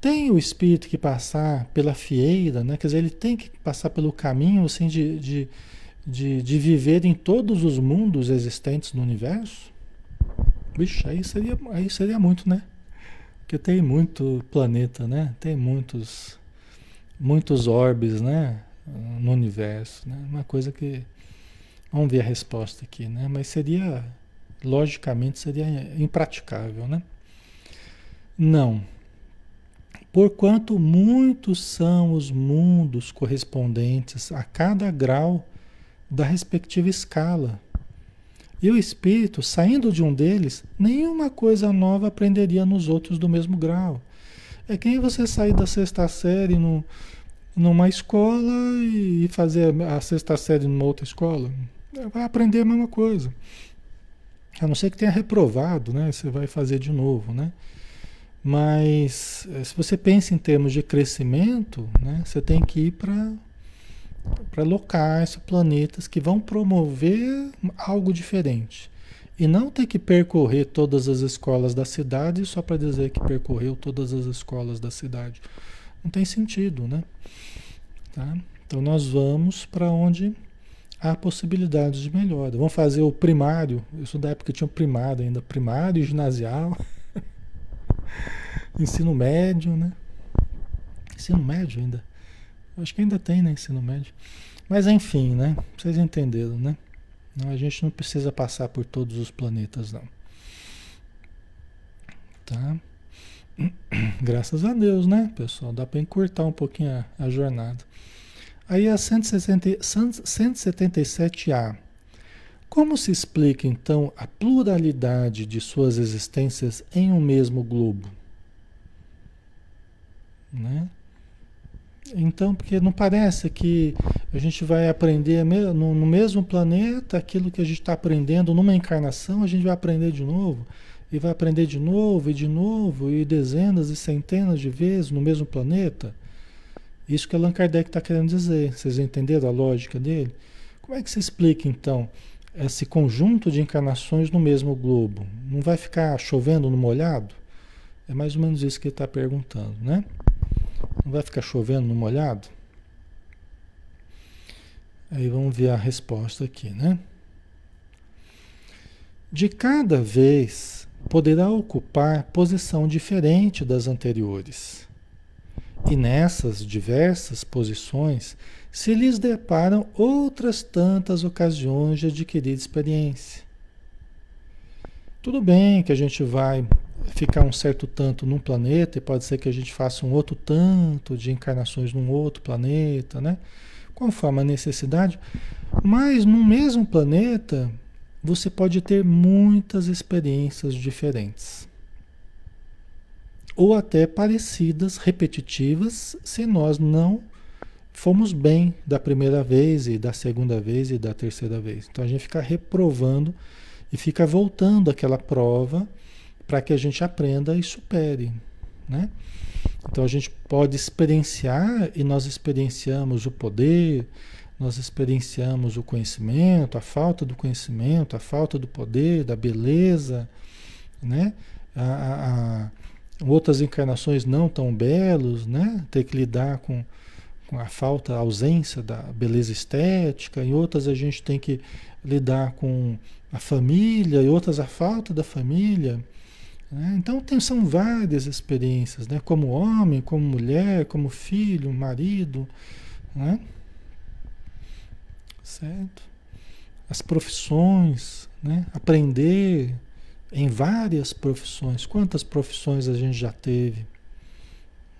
Tem o espírito que passar pela fieira, né? Quer dizer, ele tem que passar pelo caminho assim, de, de de, de viver em todos os mundos existentes no universo? Bicho, aí seria, aí seria muito, né? Porque tem muito planeta, né? Tem muitos, muitos orbes, né? No universo, né? Uma coisa que... Vamos ver a resposta aqui, né? Mas seria, logicamente, seria impraticável, né? Não. Porquanto muitos são os mundos correspondentes a cada grau da respectiva escala. E o espírito, saindo de um deles, nenhuma coisa nova aprenderia nos outros do mesmo grau. É quem você sair da sexta série no, numa escola e fazer a sexta série numa outra escola. Vai aprender a mesma coisa. A não ser que tenha reprovado, né? Você vai fazer de novo, né? Mas eh, se você pensa em termos de crescimento, né? Você tem que ir para para locais, planetas que vão promover algo diferente. E não ter que percorrer todas as escolas da cidade só para dizer que percorreu todas as escolas da cidade. Não tem sentido, né? Tá? Então nós vamos para onde há possibilidades de melhora. Vamos fazer o primário, isso da época tinha o primário ainda, primário, ginasial, ensino médio, né? Ensino médio ainda. Acho que ainda tem, né, ensino médio. Mas enfim, né? Vocês entenderam, né? Não, a gente não precisa passar por todos os planetas, não. Tá? Graças a Deus, né, pessoal? Dá para encurtar um pouquinho a, a jornada. Aí a 160, 177A. Como se explica então a pluralidade de suas existências em um mesmo globo? Né? Então, porque não parece que a gente vai aprender no, mesmo planeta aquilo que a gente está aprendendo numa encarnação, a gente vai aprender de novo, e vai aprender de novo, e de novo, e dezenas e centenas de vezes no mesmo planeta. Isso que Allan Kardec está querendo dizer. Vocês entenderam a lógica dele? Como é que se explica, então, esse conjunto de encarnações no mesmo globo? Não vai ficar chovendo no molhado? É mais ou menos isso que ele está perguntando, né? Não vai ficar chovendo no molhado? Aí vamos ver a resposta aqui, né? De cada vez poderá ocupar posição diferente das anteriores. E nessas diversas posições se lhes deparam outras tantas ocasiões de adquirir experiência. Tudo bem que a gente vai ficar um certo tanto num planeta e pode ser que a gente faça um outro tanto de encarnações num outro planeta, né? Conforme a necessidade. Mas no mesmo planeta, você pode ter muitas experiências diferentes. Ou até parecidas, repetitivas, se nós não fomos bem da primeira vez e da segunda vez e da terceira vez. Então a gente fica reprovando e fica voltando aquela prova para que a gente aprenda e supere, né? Então a gente pode experienciar e nós experienciamos o poder, nós experienciamos o conhecimento, a falta do conhecimento, a falta do poder, da beleza, né? A, a, a outras encarnações não tão belos, né? Ter que lidar com, com a falta, a ausência da beleza estética, em outras a gente tem que lidar com a família, e outras a falta da família. Né? Então tem, são várias experiências, né? como homem, como mulher, como filho, marido. Né? Certo? as profissões, né? aprender em várias profissões. Quantas profissões a gente já teve?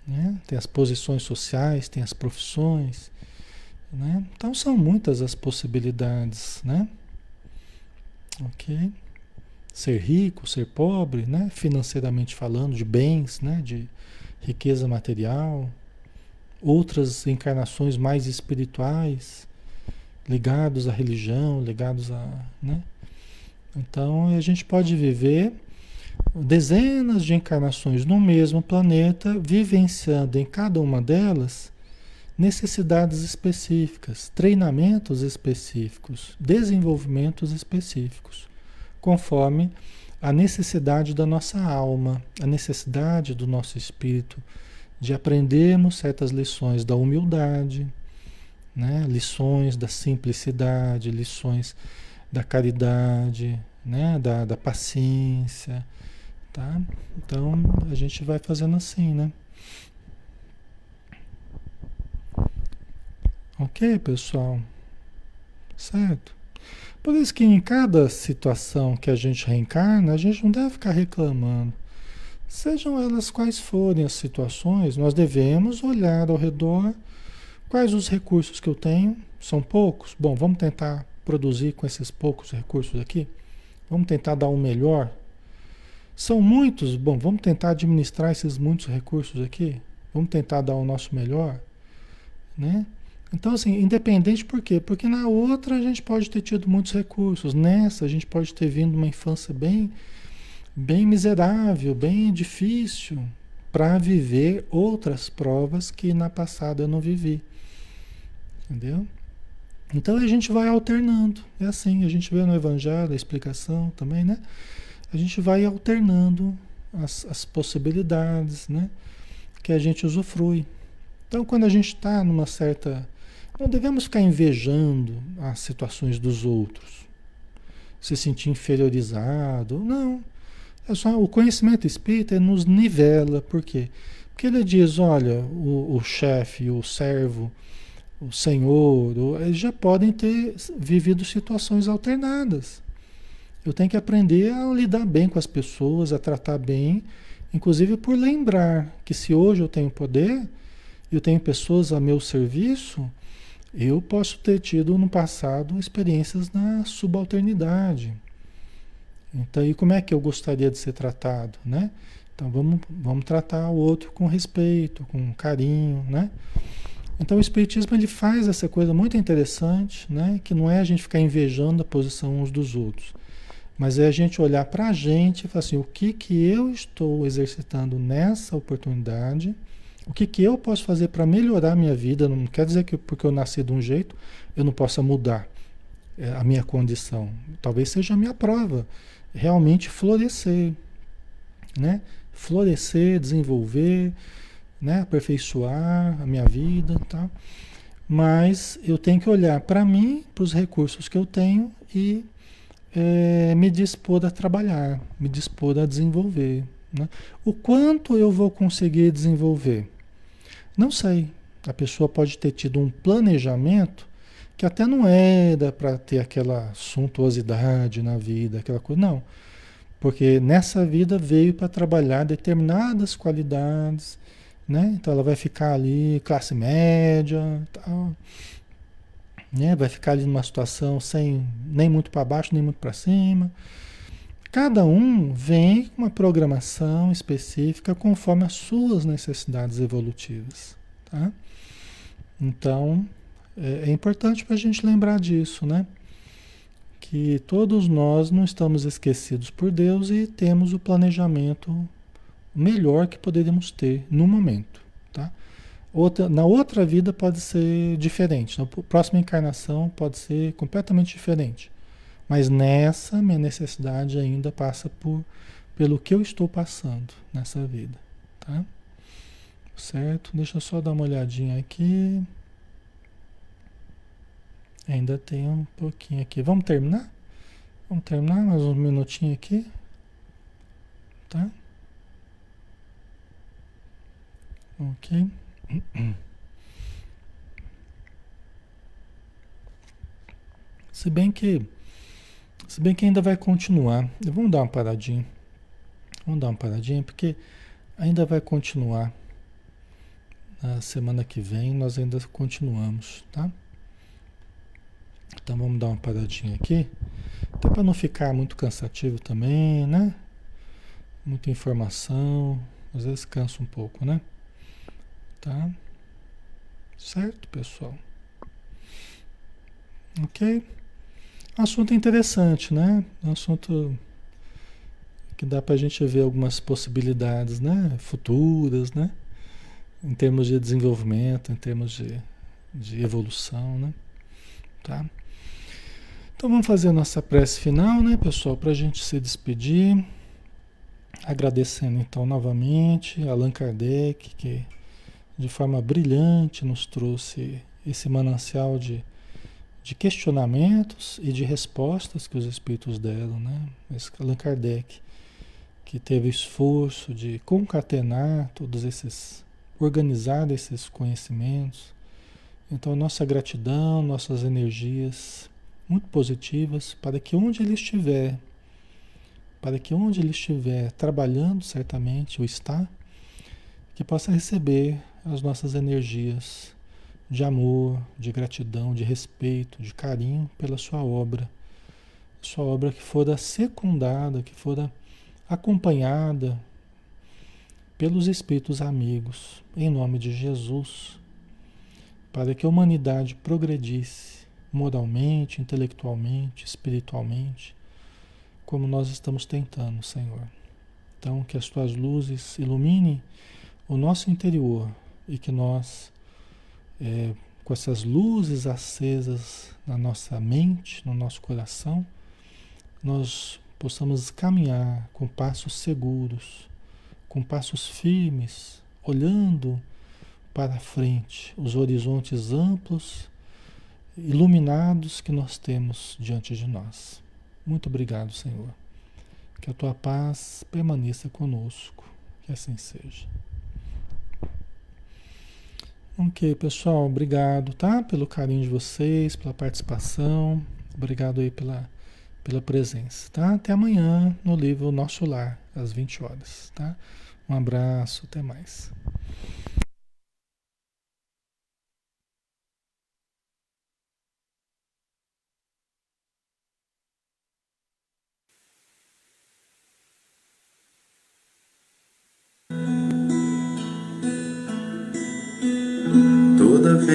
Né? Tem as posições sociais, tem as profissões. Né? Então são muitas as possibilidades, né? Ok? Ser rico, ser pobre, né? Financeiramente falando, de bens, né? De riqueza material. Outras encarnações mais espirituais, ligados à religião, ligados a, né? Então a gente pode viver dezenas de encarnações no mesmo planeta, vivenciando em cada uma delas necessidades específicas, treinamentos específicos, desenvolvimentos específicos, conforme a necessidade da nossa alma, a necessidade do nosso espírito de aprendermos certas lições da humildade, né? lições da simplicidade, lições da caridade, né? da, da paciência. Tá? Então a gente vai fazendo assim, né? Ok, pessoal? Certo? Por isso que em cada situação que a gente reencarna, a gente não deve ficar reclamando. Sejam elas quais forem as situações, nós devemos olhar ao redor quais os recursos que eu tenho. São poucos? Bom, vamos tentar produzir com esses poucos recursos aqui. Vamos tentar dar o melhor. São muitos? Bom, vamos tentar administrar esses muitos recursos aqui. Vamos tentar dar o nosso melhor, né? Então, assim, independente por quê? Porque na outra a gente pode ter tido muitos recursos, nessa a gente pode ter vindo uma infância bem, bem miserável, bem difícil, para viver outras provas que na passada eu não vivi. Entendeu? Então a gente vai alternando. É assim, a gente vê no Evangelho a explicação também, né? A gente vai alternando as, as possibilidades, né? Que a gente usufrui. Então, quando a gente está numa certa não devemos ficar invejando as situações dos outros, se sentir inferiorizado. Não. É só o conhecimento espírita nos nivela. Por quê? Porque ele diz: olha, o, o chefe, o servo, o senhor, o, eles já podem ter vivido situações alternadas. Eu tenho que aprender a lidar bem com as pessoas, a tratar bem, inclusive por lembrar que se hoje eu tenho poder, eu tenho pessoas a meu serviço, eu posso ter tido no passado experiências na subalternidade. Então, e como é que eu gostaria de ser tratado, né? Então, vamos, vamos tratar o outro com respeito, com carinho, né? Então, o Espiritismo ele faz essa coisa muito interessante, né? Que não é a gente ficar invejando a posição uns dos outros, mas é a gente olhar para a gente e falar assim: o que, que eu estou exercitando nessa oportunidade o que, que eu posso fazer para melhorar a minha vida? Não quer dizer que porque eu nasci de um jeito, eu não possa mudar é, a minha condição. Talvez seja a minha prova. Realmente florescer. Né? Florescer, desenvolver, né? aperfeiçoar a minha vida. Tá? Mas eu tenho que olhar para mim, para os recursos que eu tenho e é, me dispor a trabalhar, me dispor a desenvolver. Né? O quanto eu vou conseguir desenvolver? Não sei. A pessoa pode ter tido um planejamento que até não era para ter aquela suntuosidade na vida, aquela coisa. Não. Porque nessa vida veio para trabalhar determinadas qualidades, né? Então ela vai ficar ali, classe média, tal, né? Vai ficar ali numa situação sem nem muito para baixo, nem muito para cima. Cada um vem com uma programação específica conforme as suas necessidades evolutivas. Tá? Então, é, é importante para a gente lembrar disso, né? Que todos nós não estamos esquecidos por Deus e temos o planejamento melhor que poderíamos ter no momento. Tá? Outra, na outra vida pode ser diferente, na próxima encarnação pode ser completamente diferente. Mas nessa minha necessidade ainda passa por pelo que eu estou passando nessa vida, tá? Certo? Deixa eu só dar uma olhadinha aqui. Ainda tem um pouquinho aqui. Vamos terminar? Vamos terminar mais um minutinho aqui. Tá? Ok. Se bem que Se bem que ainda vai continuar. Vamos dar uma paradinha. Vamos dar uma paradinha, porque ainda vai continuar. Na semana que vem nós ainda continuamos, tá? Então vamos dar uma paradinha aqui. Até para não ficar muito cansativo também, né? Muita informação. Às vezes cansa um pouco, né? Tá? Certo, pessoal? Ok? Assunto interessante, né? Assunto que dá para a gente ver algumas possibilidades, né? Futuras, né? Em termos de desenvolvimento, em termos de, de evolução, né? Tá? Então vamos fazer a nossa prece final, né, pessoal, para a gente se despedir. Agradecendo então novamente Allan Kardec, que de forma brilhante nos trouxe esse manancial de de questionamentos e de respostas que os espíritos deram, né? Esse Allan Kardec, que teve o esforço de concatenar todos esses, organizar esses conhecimentos. Então, nossa gratidão, nossas energias muito positivas para que onde ele estiver, para que onde ele estiver trabalhando, certamente, ou está, que possa receber as nossas energias de amor, de gratidão, de respeito, de carinho pela sua obra. Sua obra que fora secundada, que fora acompanhada pelos espíritos amigos, em nome de Jesus, para que a humanidade progredisse moralmente, intelectualmente, espiritualmente, como nós estamos tentando, Senhor. Então, que as tuas luzes iluminem o nosso interior e que nós é, com essas luzes acesas na nossa mente, no nosso coração, nós possamos caminhar com passos seguros, com passos firmes, olhando para frente, os horizontes amplos, iluminados que nós temos diante de nós. Muito obrigado, Senhor. Que a tua paz permaneça conosco. Que assim seja. Ok, pessoal, obrigado, tá? Pelo carinho de vocês, pela participação. Obrigado aí pela, pela presença, tá? Até amanhã no livro Nosso Lar, às 20 horas, tá? Um abraço, até mais.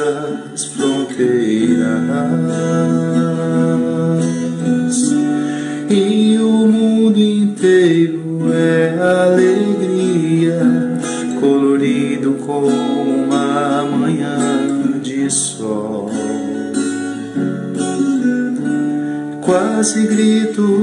todas as fronteiras. E o mundo inteiro é alegria, colorido como uma manhã de sol. Quase grito